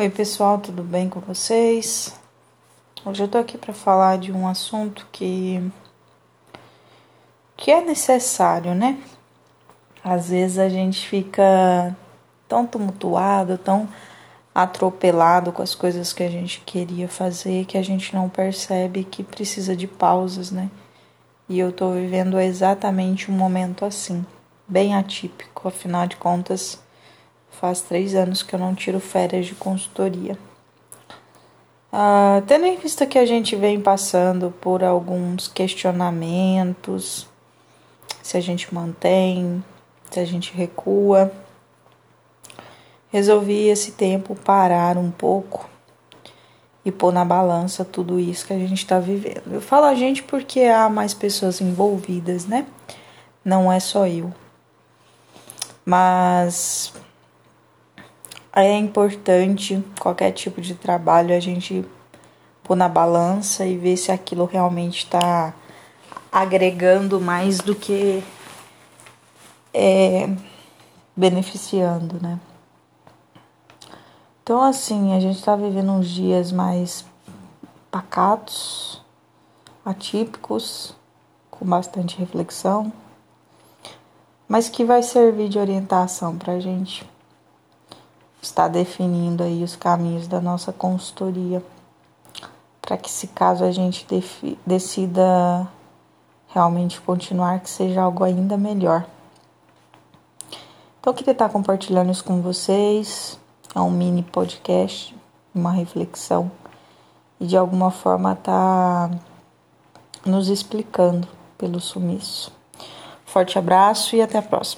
Oi, pessoal, tudo bem com vocês? Hoje eu tô aqui para falar de um assunto que que é necessário, né? Às vezes a gente fica tão tumultuado, tão atropelado com as coisas que a gente queria fazer que a gente não percebe que precisa de pausas, né? E eu tô vivendo exatamente um momento assim, bem atípico, afinal de contas Faz três anos que eu não tiro férias de consultoria. Ah, tendo em vista que a gente vem passando por alguns questionamentos, se a gente mantém, se a gente recua, resolvi esse tempo parar um pouco e pôr na balança tudo isso que a gente está vivendo. Eu falo a gente porque há mais pessoas envolvidas, né? Não é só eu. Mas é importante qualquer tipo de trabalho a gente pôr na balança e ver se aquilo realmente está agregando mais do que é, beneficiando, né? Então, assim, a gente está vivendo uns dias mais pacatos, atípicos, com bastante reflexão, mas que vai servir de orientação para a gente está definindo aí os caminhos da nossa consultoria para que se caso a gente decida realmente continuar que seja algo ainda melhor. Então eu queria estar compartilhando isso com vocês, é um mini podcast, uma reflexão e de alguma forma tá nos explicando pelo sumiço. Forte abraço e até a próxima.